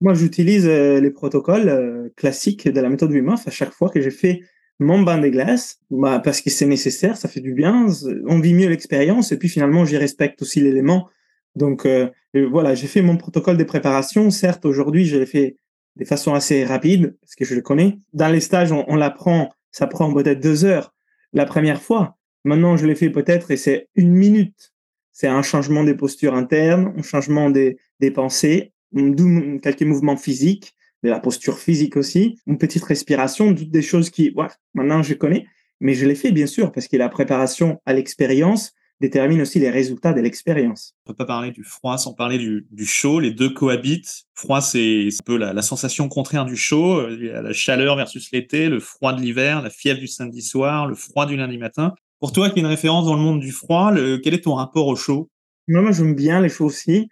Moi, j'utilise euh, les protocoles euh, classiques de la méthode Wim Hof à chaque fois que j'ai fait mon bain des glaces, bah, parce que c'est nécessaire, ça fait du bien, on vit mieux l'expérience, et puis finalement, j'y respecte aussi l'élément. Donc euh, voilà, j'ai fait mon protocole de préparation. Certes, aujourd'hui, je l'ai fait de façon assez rapide, parce que je le connais. Dans les stages, on, on l'apprend, ça prend peut-être deux heures la première fois. Maintenant, je l'ai fait peut-être, et c'est une minute. C'est un changement des postures internes, un changement des, des pensées, d'où quelques mouvements physiques, de la posture physique aussi, une petite respiration, toutes des choses qui, ouais, maintenant je connais, mais je l'ai fait bien sûr parce que la préparation à l'expérience détermine aussi les résultats de l'expérience. On peut pas parler du froid sans parler du, du chaud. Les deux cohabitent. Froid, c'est un peu la, la, sensation contraire du chaud, euh, la chaleur versus l'été, le froid de l'hiver, la fièvre du samedi soir, le froid du lundi matin. Pour toi, qui est une référence dans le monde du froid, le, quel est ton rapport au chaud? Moi, moi j'aime bien les chauds aussi.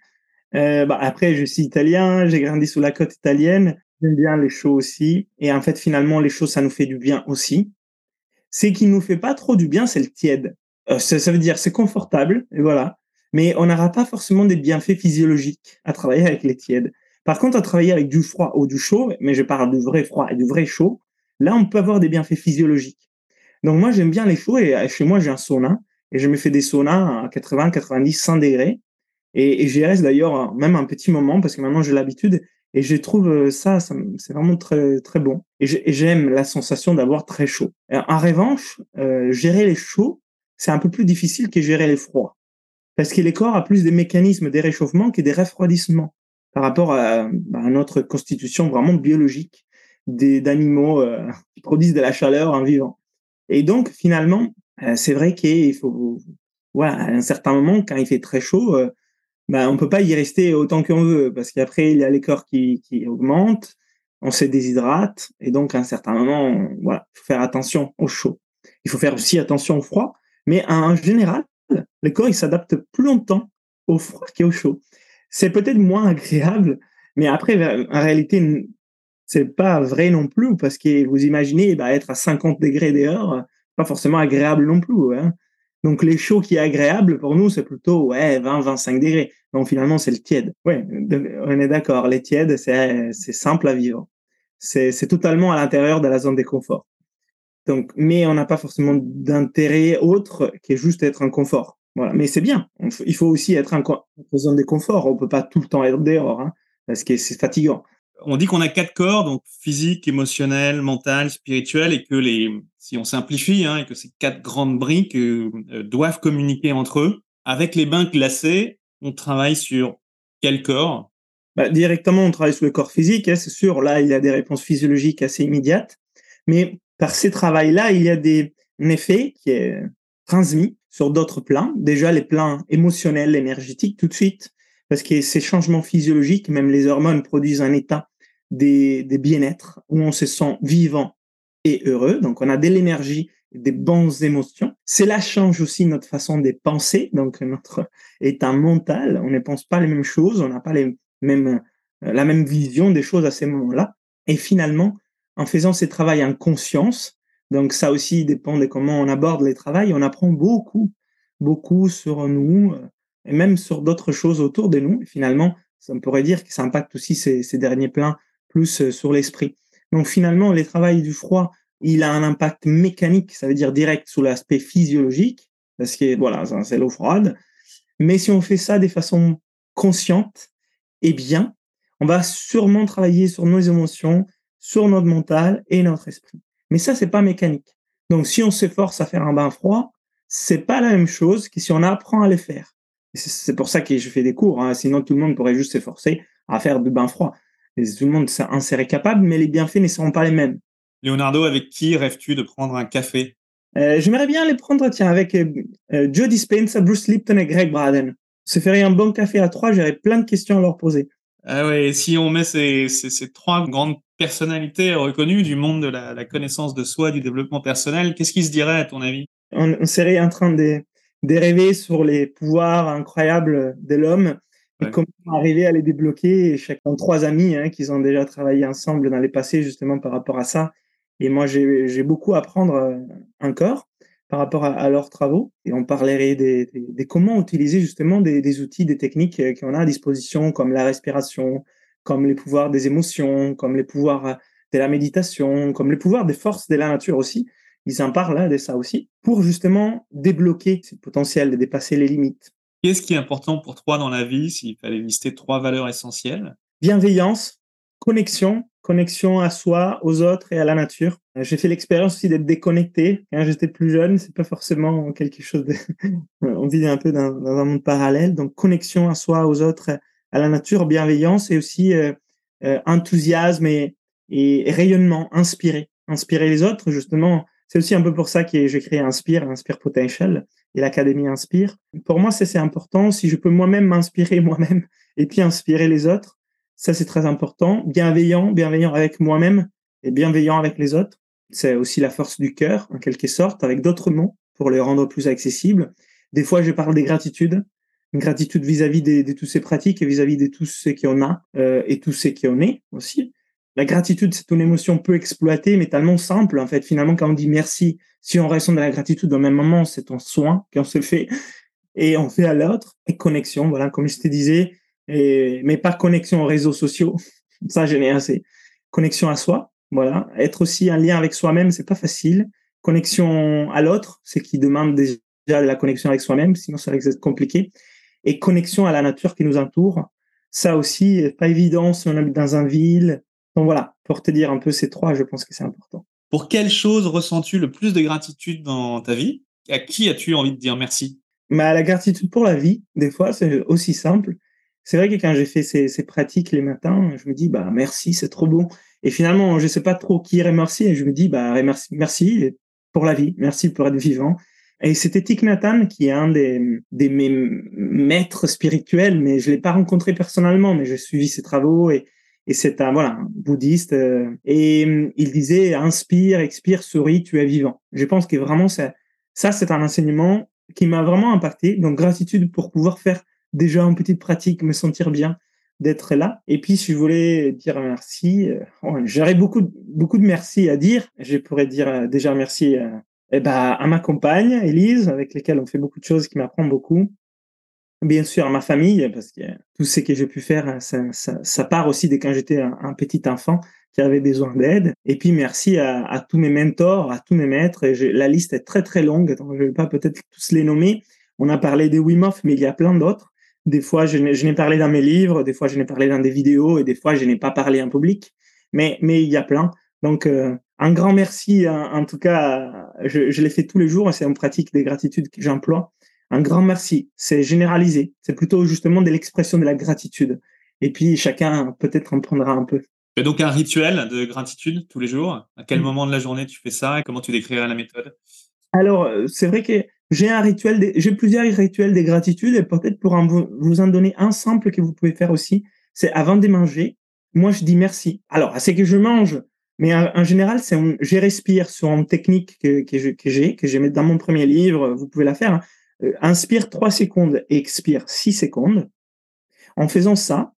Euh, bah, après, je suis italien, j'ai grandi sous la côte italienne. J'aime bien les chauds aussi. Et en fait, finalement, les chauds, ça nous fait du bien aussi. Ce qui nous fait pas trop du bien, c'est le tiède. Euh, ça, ça, veut dire c'est confortable, et voilà. Mais on n'aura pas forcément des bienfaits physiologiques à travailler avec les tièdes. Par contre, à travailler avec du froid ou du chaud, mais je parle du vrai froid et du vrai chaud, là, on peut avoir des bienfaits physiologiques. Donc moi, j'aime bien les chauds et euh, chez moi, j'ai un sauna et je me fais des saunas à 80, 90, 100 degrés. Et, j'y reste d'ailleurs même un petit moment parce que maintenant j'ai l'habitude et je trouve euh, ça, ça c'est vraiment très très bon. Et j'aime la sensation d'avoir très chaud. En revanche, euh, gérer les chauds, c'est un peu plus difficile que gérer les froids parce que les corps a plus des mécanismes des réchauffements que des refroidissements par rapport à, à notre constitution vraiment biologique d'animaux euh, qui produisent de la chaleur en vivant. Et donc finalement, euh, c'est vrai qu'il faut, voilà, à un certain moment, quand il fait très chaud, euh, ben, on peut pas y rester autant qu'on veut parce qu'après il y a les corps qui, qui augmentent, on se déshydrate et donc à un certain moment, on, voilà, faut faire attention au chaud. Il faut faire aussi attention au froid, mais en général, le corps il s'adapte plus longtemps au froid qu'au chaud. C'est peut-être moins agréable, mais après en réalité c'est pas vrai non plus parce que vous imaginez bah, être à 50 degrés dehors, pas forcément agréable non plus. Hein. Donc les chauds qui est agréable pour nous, c'est plutôt ouais 20-25 degrés. Donc finalement c'est le tiède. Ouais, on est d'accord. Les tièdes c'est simple à vivre. C'est totalement à l'intérieur de la zone de confort. Donc mais on n'a pas forcément d'intérêt autre que juste être en confort. Voilà. Mais c'est bien. Il faut aussi être en zone de confort. On peut pas tout le temps être dehors hein, parce que c'est fatigant on dit qu'on a quatre corps, donc physique, émotionnel, mental, spirituel, et que les, si on simplifie, hein, et que ces quatre grandes briques euh, doivent communiquer entre eux. Avec les bains glacés, on travaille sur quel corps? Bah, Directement, on travaille sur le corps physique, hein, c'est sûr. Là, il y a des réponses physiologiques assez immédiates, mais par ces travails-là, il y a des effet qui est transmis sur d'autres plans. Déjà, les plans émotionnels, énergétiques, tout de suite, parce que ces changements physiologiques, même les hormones produisent un état des, des bien-être, où on se sent vivant et heureux. Donc, on a de l'énergie, des bonnes émotions. Cela change aussi notre façon de penser, donc notre état mental. On ne pense pas les mêmes choses, on n'a pas les mêmes, la même vision des choses à ces moments-là. Et finalement, en faisant ces travaux en conscience, donc ça aussi dépend de comment on aborde les travaux, on apprend beaucoup, beaucoup sur nous et même sur d'autres choses autour de nous. Finalement, on pourrait dire que ça impacte aussi ces, derniers plans plus sur l'esprit. Donc finalement, les travails du froid, il a un impact mécanique, ça veut dire direct sur l'aspect physiologique, parce que voilà, c'est l'eau froide. Mais si on fait ça de façon consciente et bien, on va sûrement travailler sur nos émotions, sur notre mental et notre esprit. Mais ça, c'est pas mécanique. Donc si on s'efforce à faire un bain froid, c'est pas la même chose que si on apprend à les faire. C'est pour ça que je fais des cours. Hein. Sinon, tout le monde pourrait juste s'efforcer à faire du bain froid tout le monde en serait capable, mais les bienfaits ne seront pas les mêmes. Leonardo, avec qui rêves-tu de prendre un café? Euh, J'aimerais bien les prendre, tiens, avec euh, Joe Dispenza, Bruce Lipton et Greg Braden. Se ferait un bon café à trois, j'aurais plein de questions à leur poser. Ah ouais, si on met ces, ces, ces, trois grandes personnalités reconnues du monde de la, la, connaissance de soi, du développement personnel, qu'est-ce qui se dirait à ton avis? On, on, serait en train de, de rêver sur les pouvoirs incroyables de l'homme et comment arriver à les débloquer. Chacun trois amis hein, qui ont déjà travaillé ensemble dans les passés justement par rapport à ça. Et moi, j'ai beaucoup à apprendre encore par rapport à, leurs travaux et on parlerait des, des, comment utiliser justement des, des, outils, des techniques qu'on a à disposition, comme la respiration, comme les pouvoirs des émotions, comme les pouvoirs de la méditation, comme les pouvoirs des forces de la nature aussi. Ils en parlent hein, de ça aussi, pour justement débloquer ce potentiel de dépasser les limites. Qu'est-ce qui est important pour toi dans la vie, s'il fallait lister trois valeurs essentielles? Bienveillance, connexion, connexion à soi, aux autres et à la nature. J'ai fait l'expérience aussi d'être déconnecté quand j'étais plus jeune. C'est pas forcément quelque chose de. On vit un peu dans, un monde parallèle. Donc connexion à soi, aux autres, à la nature, bienveillance et aussi euh, euh, enthousiasme et, et, rayonnement, inspirer, inspirer les autres. Justement, c'est aussi un peu pour ça que j'ai créé Inspire, Inspire Potential et l'Académie Inspire. Pour moi, c'est important. Si je peux moi-même m'inspirer moi-même et puis inspirer les autres, ça, c'est très important. Bienveillant, bienveillant avec moi-même et bienveillant avec les autres. C'est aussi la force du cœur, en quelque sorte, avec d'autres mots pour les rendre plus accessibles. Des fois, je parle des gratitudes, une gratitude vis-à-vis de, toutes ces pratiques et vis-à-vis de tous ceux qui en a euh, et tous ceux qui en est aussi. La gratitude, c'est une émotion peu exploitée, mais tellement simple, en fait. Finalement, quand on dit merci, si on ressent de la gratitude au même moment, c'est un soin qu'on se fait et on fait à l'autre. Et connexion, voilà, comme je te disais, et, mais pas connexion aux réseaux sociaux. Ça, je n'ai assez. Connexion à soi, voilà. Être aussi en lien avec soi-même, c'est pas facile. Connexion à l'autre, c'est qui demande déjà de la connexion avec soi-même, sinon ça risque d'être compliqué. Et connexion à la nature qui nous entoure. Ça aussi, pas évident si on habite dans un ville. Donc voilà, pour te dire un peu ces trois, je pense que c'est important. Pour quelle chose ressens-tu le plus de gratitude dans ta vie? À qui as-tu envie de dire merci? Bah, La gratitude pour la vie, des fois, c'est aussi simple c'est vrai que quand j'ai fait ces, pratiques les matins, je me dis bah merci, c'est trop bon. Et finalement, je sais pas trop qui remercier et je me dis bah merci, merci pour la vie, merci pour être vivant. Et c'était Thich qui est un des, des mes maîtres spirituels, mais je l'ai pas rencontré personnellement, mais j'ai suivi ses travaux et, et c'est un voilà bouddhiste euh, et il disait inspire, expire, souris, tu es vivant. Je pense que vraiment ça, ça c'est un enseignement qui m'a vraiment impacté. Donc gratitude pour pouvoir faire déjà en petite pratique, me sentir bien d'être là. Et puis, si je voulais dire merci, euh, j'aurais beaucoup, beaucoup de merci à dire. Je pourrais dire euh, déjà merci euh, eh ben, à ma compagne, Elise, avec laquelle on fait beaucoup de choses, qui m'apprend beaucoup. Bien sûr, à ma famille, parce que tout ce que j'ai pu faire, ça, ça, ça, part aussi de quand j'étais un, petit enfant qui avait besoin d'aide. Et puis, merci à, à, tous mes mentors, à tous mes maîtres. La liste est très, très longue, donc je ne vais pas peut-être tous les nommer. On a parlé des Wim Hof, mais il y a plein d'autres. Des fois, je n'ai parlé dans mes livres, des fois, je n'ai parlé dans des vidéos, et des fois, je n'ai pas parlé en public. Mais, mais il y a plein. Donc, euh, un grand merci. En, tout cas, je, je l'ai fait tous les jours, et c'est en pratique des gratitudes que j'emploie. Un grand merci. C'est généralisé. C'est plutôt justement de l'expression de la gratitude. Et puis, chacun peut-être en prendra un peu. Tu as donc un rituel de gratitude tous les jours? À quel moment de la journée tu fais ça et comment tu décrirais la méthode? Alors, euh, c'est vrai que j'ai un plusieurs rituels de gratitude et peut-être pour vous en donner un simple que vous pouvez faire aussi, c'est avant de manger, moi je dis merci. Alors, c'est que je mange, mais en, général, c'est je respire sur une technique que, j'ai, que, j'ai mis dans mon premier livre, vous pouvez la faire. Hein. Euh, inspire 3 secondes et expire 6 secondes. En faisant ça,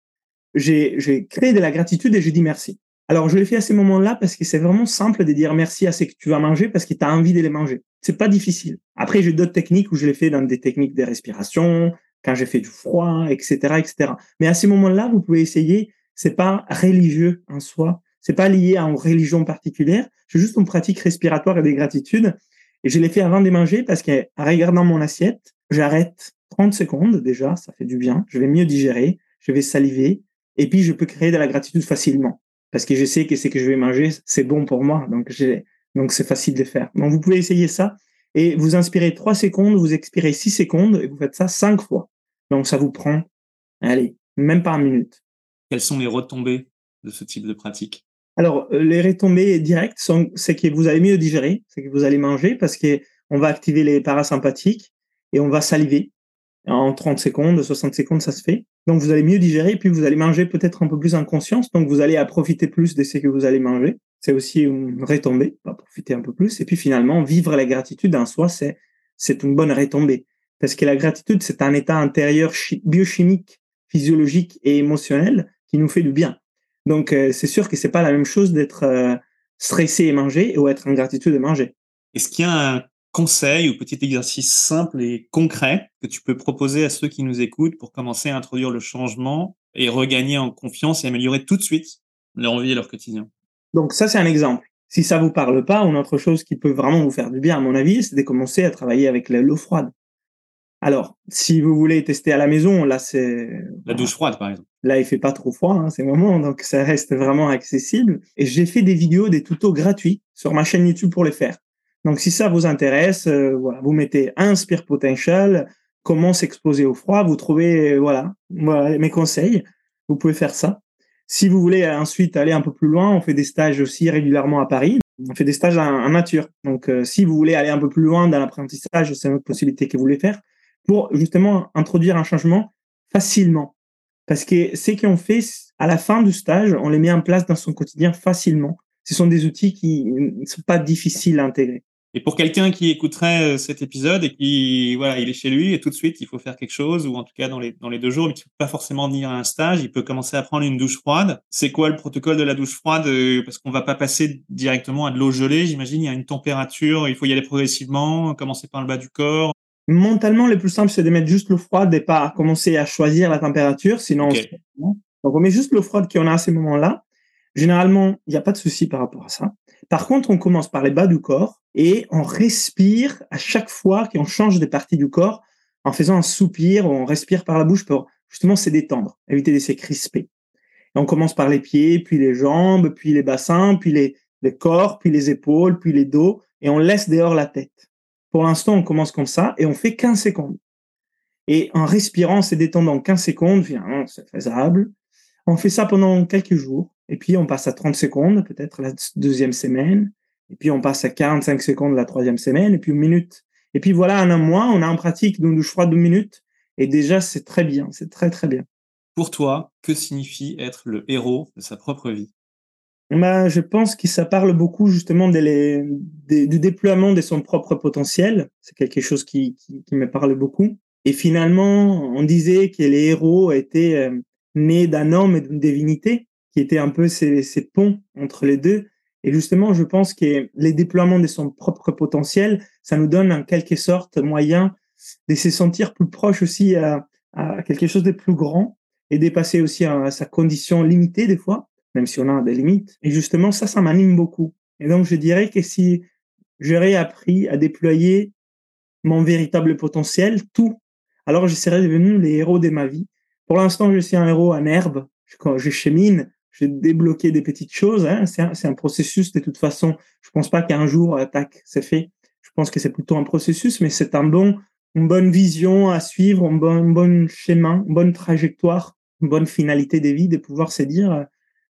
j'ai, créé de la gratitude et je dis merci. Alors, je l'ai fait à ces moments-là parce que c'est vraiment simple de dire merci à ce que tu vas manger parce que tu as envie de les manger. C'est pas difficile. Après, j'ai d'autres techniques où je l'ai fait dans des techniques de respiration, quand j'ai fait du froid, etc., etc. Mais à ces moments-là, vous pouvez essayer. C'est pas religieux en soi. C'est pas lié à une religion particulière. C'est juste une pratique respiratoire et des gratitudes. Et je l'ai fait avant de manger parce qu'en regardant mon assiette, j'arrête 30 secondes déjà. Ça fait du bien. Je vais mieux digérer. Je vais saliver. Et puis, je peux créer de la gratitude facilement parce que je sais que ce que je vais manger, c'est bon pour moi. Donc, donc c'est facile de faire. Donc, vous pouvez essayer ça et vous inspirez 3 secondes, vous expirez 6 secondes et vous faites ça 5 fois. Donc, ça vous prend, allez, même pas une minute. Quelles sont les retombées de ce type de pratique? Alors, euh, les retombées directes, sont, c'est que vous allez mieux digérer, c'est que vous allez manger parce qu'on va activer les parasympathiques et on va saliver en 30 secondes, 60 secondes, ça se fait. Donc vous allez mieux digérer, puis vous allez manger peut-être un peu plus en conscience, donc vous allez à profiter plus de ce que vous allez manger. C'est aussi une retombée, pas profiter un peu plus. Et puis finalement, vivre la gratitude en soi, c'est c'est une bonne retombée. Parce que la gratitude, c'est un état intérieur biochimique, physiologique et émotionnel qui nous fait du bien. Donc euh, c'est sûr que c'est pas la même chose d'être euh, stressé et manger ou être en gratitude et manger. Est-ce qu'il y a un conseil ou petit exercice simple et concret que tu peux proposer à ceux qui nous écoutent pour commencer à introduire le changement et regagner en confiance et améliorer tout de suite leur vie et leur quotidien? Donc ça, c'est un exemple. Si ça vous parle pas, une autre chose qui peut vraiment vous faire du bien, à mon avis, c'est de commencer à travailler avec l'eau froide. Alors, si vous voulez tester à la maison, là, c'est... La douche froide, par exemple. Là, il fait pas trop froid, hein, ces moments, donc ça reste vraiment accessible. Et j'ai fait des vidéos, des tutos gratuits sur ma chaîne YouTube pour les faire. Donc, si ça vous intéresse, euh, voilà, vous mettez Inspire Potential, comment s'exposer au froid, vous trouvez, voilà, voilà, mes conseils. Vous pouvez faire ça. Si vous voulez ensuite aller un peu plus loin, on fait des stages aussi régulièrement à Paris. On fait des stages en, nature. Donc, euh, si vous voulez aller un peu plus loin dans l'apprentissage, c'est une autre possibilité que vous voulez faire pour justement introduire un changement facilement. Parce que ce qu'on fait à la fin du stage, on les met en place dans son quotidien facilement. Ce sont des outils qui ne sont pas difficiles à intégrer. Et pour quelqu'un qui écouterait euh, cet épisode et qui, voilà, il est chez lui et tout de suite, il faut faire quelque chose, ou en tout cas dans les, dans les deux jours, mais qui ne peut pas forcément venir à un stage, il peut commencer à prendre une douche froide. C'est quoi le protocole de la douche froide? Euh, parce qu'on va pas passer directement à de l'eau gelée, j'imagine, il y a une température, il faut y aller progressivement, commencer par le bas du corps. Mentalement, le plus simple, c'est de mettre juste l'eau froide et pas commencer à choisir la température, sinon donc on met juste l'eau froide qu'on a à ces moments-là. Généralement, il n'y a pas de souci par rapport à ça. Par contre, on commence par les bas du corps et on respire à chaque fois qu'on change des parties du corps en faisant un soupir, on respire par la bouche pour justement se détendre, éviter de se crisper. On commence par les pieds, puis les jambes, puis les bassins, puis les, les corps, puis les épaules, puis les dos, et on laisse dehors la tête. Pour l'instant, on commence comme ça et on fait 15 secondes. Et en respirant, se détendant 15 secondes, c'est faisable. On fait ça pendant quelques jours. Et puis, on passe à 30 secondes, peut-être la deuxième semaine. Et puis, on passe à 45 secondes la troisième semaine. Et puis, une minute. Et puis, voilà, en un mois, on a en pratique une douche froide de minutes. Et déjà, c'est très bien. C'est très, très bien. Pour toi, que signifie être le héros de sa propre vie? Bah, je pense que ça parle beaucoup justement de du déploiement de son propre potentiel. C'est quelque chose qui, qui, qui, me parle beaucoup. Et finalement, on disait que les héros étaient euh, nés d'un homme et d'une divinité, qui étaient un peu ces, ponts entre les deux. Et justement, je pense que les déploiements de son propre potentiel, ça nous donne en quelque sorte moyen de se sentir plus proche aussi à, quelque chose de plus grand et dépasser aussi à sa condition limitée des fois même si on a des limites. Et justement, ça, ça m'anime beaucoup. Et donc, je dirais que si j'aurais appris à déployer mon véritable potentiel, tout, alors je serais devenu les héros de ma vie. Pour l'instant, je suis un héros en herbe. Quand je chemine, j'ai débloqué des petites choses. Hein. C'est un, un, processus de toute façon. Je pense pas qu'un jour, euh, tac, c'est fait. Je pense que c'est plutôt un processus, mais c'est un bon, une bonne vision à suivre, un bon, un bon chemin, une bonne trajectoire, une bonne finalité de vie de pouvoir se dire, euh,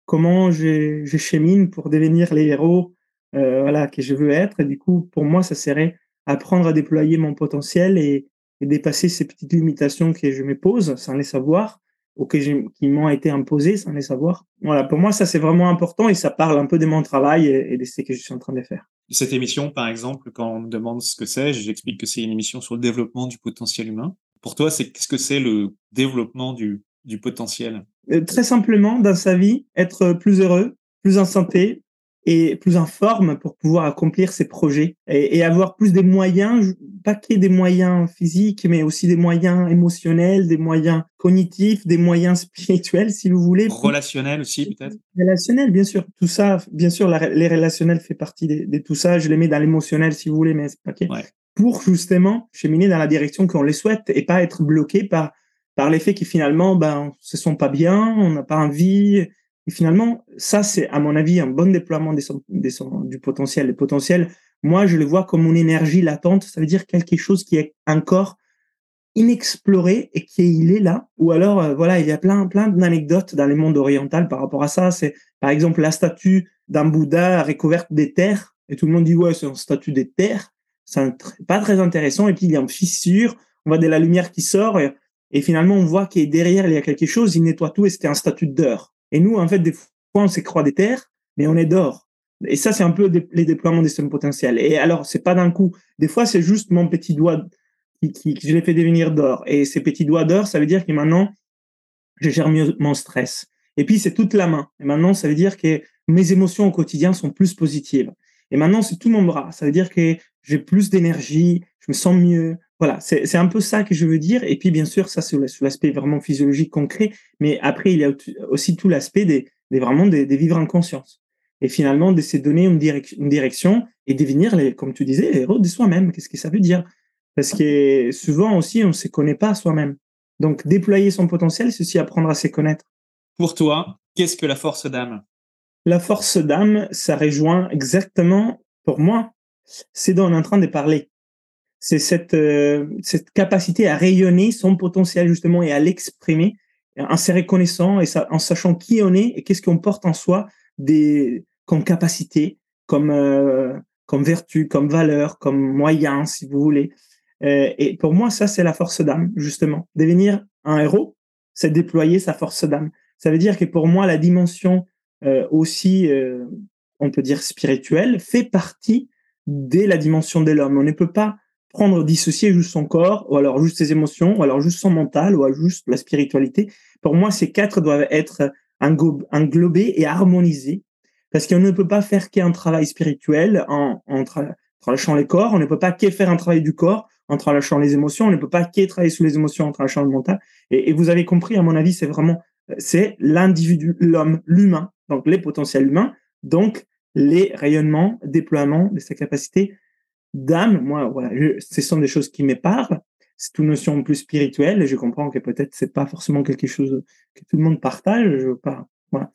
comment je, je, chemine pour devenir les héros euh, voilà, que je veux être. Et du coup, pour moi, ça serait apprendre à déployer mon potentiel et, et dépasser ces petites limitations que je me pose sans les savoir ou que qui m'ont été imposées sans les savoir. Voilà, pour moi, ça c'est vraiment important et ça parle un peu de mon travail et, et de ce que je suis en train de faire. Cette émission, par exemple, quand on me demande ce que c'est, j'explique que c'est une émission sur le développement du potentiel humain. Pour toi, c'est qu'est-ce que c'est le développement du, du potentiel? Euh, Très simplement, dans sa vie, être plus heureux, plus en santé et plus en forme pour pouvoir accomplir ses projets et, et avoir plus des moyens, pas que des moyens physiques, mais aussi des moyens émotionnels, des moyens cognitifs, des moyens spirituels, si vous voulez. Relationnels aussi, peut-être? Relationnels, bien sûr. Tout ça, bien sûr, la, les relationnels fait partie de, de, tout ça. Je les mets dans l'émotionnel, si vous voulez, mais c'est pas okay. ouais. Pour justement cheminer dans la direction qu'on les souhaite et pas être bloqué par par l'effet qui finalement, ben, se sont pas bien, on n'a pas envie. Et finalement, ça, c'est, à mon avis, un bon déploiement des des du potentiel. Le potentiel, moi, je le vois comme une énergie latente. Ça veut dire quelque chose qui est encore inexploré et qui il est là. Ou alors, euh, voilà, il y a plein, plein d'anecdotes dans le monde oriental par rapport à ça. C'est, par exemple, la statue d'un Bouddha recouverte des terres. Et tout le monde dit, ouais, c'est une statue des terres. C'est pas très intéressant. Et puis, il y a une fissure. On voit de la lumière qui sort. Et, finalement, on voit qu'il derrière, il y a quelque chose, il nettoie tout et c'était un statut d'or. Et nous, en fait, des fois, on s'est croix des terres, mais on est d'or. Et ça, c'est un peu les déploiements des sommes potentiels. Et alors, c'est pas d'un coup. Des fois, c'est juste mon petit doigt qui, qui, qui je l'ai fait devenir d'or. Et ces petits doigts d'or, ça veut dire que maintenant, je gère mieux mon stress. Et puis, c'est toute la main. Et maintenant, ça veut dire que mes émotions au quotidien sont plus positives. Et maintenant, c'est tout mon bras. Ça veut dire que j'ai plus d'énergie, je me sens mieux. Voilà, c'est un peu ça que je veux dire. Et puis, bien sûr, ça, c'est l'aspect vraiment physiologique concret. Mais après, il y a aussi tout l'aspect des, des, vraiment des, vivre en conscience. Et finalement, de se donner une, une direction et devenir, les, comme tu disais, les héros de soi-même. Qu'est-ce que ça veut dire? Parce que souvent aussi, on ne se connaît pas soi-même. Donc, déployer son potentiel, c'est aussi apprendre à se connaître. Pour toi, qu'est-ce que la force d'âme? La force d'âme, ça rejoint exactement, pour moi, c'est dont on est en train de parler. C'est cette, euh, cette capacité à rayonner son potentiel justement et à l'exprimer en se reconnaissant et en sachant qui on est et qu'est-ce qu'on porte en soi des, comme capacité, comme, euh, comme vertu, comme valeur, comme moyen, si vous voulez. Euh, et pour moi, ça, c'est la force d'âme, justement. Devenir un héros, c'est déployer sa force d'âme. Ça veut dire que pour moi, la dimension aussi, on peut dire spirituelle, fait partie dès la dimension de l'homme. On ne peut pas prendre, dissocier juste son corps, ou alors juste ses émotions, ou alors juste son mental, ou alors juste la spiritualité. Pour moi, ces quatre doivent être englobés et harmonisés, parce qu'on ne peut pas faire qu'un travail spirituel en, en tranchant les corps, on ne peut pas qu'à faire un travail du corps en tranchant les émotions, on ne peut pas qu'à travailler sur les émotions en tranchant le mental. Et, et vous avez compris, à mon avis, c'est vraiment, c'est l'individu, l'homme, l'humain, donc les potentiels humains, donc les rayonnements, déploiements de sa capacité d'âme. Moi, voilà, ce sont des choses qui me parlent. C'est une notion plus spirituelle et je comprends que peut-être c'est pas forcément quelque chose que tout le monde partage. Je veux pas, voilà.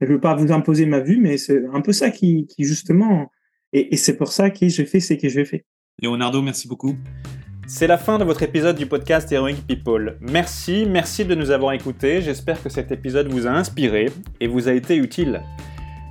Je veux pas vous imposer ma vue, mais c'est un peu ça qui, qui justement, et, et c'est pour ça que j'ai fait ce que j'ai fait. Leonardo, merci beaucoup. C'est la fin de votre épisode du podcast Heroic People. Merci, merci de nous avoir écoutés. J'espère que cet épisode vous a inspiré et vous a été utile.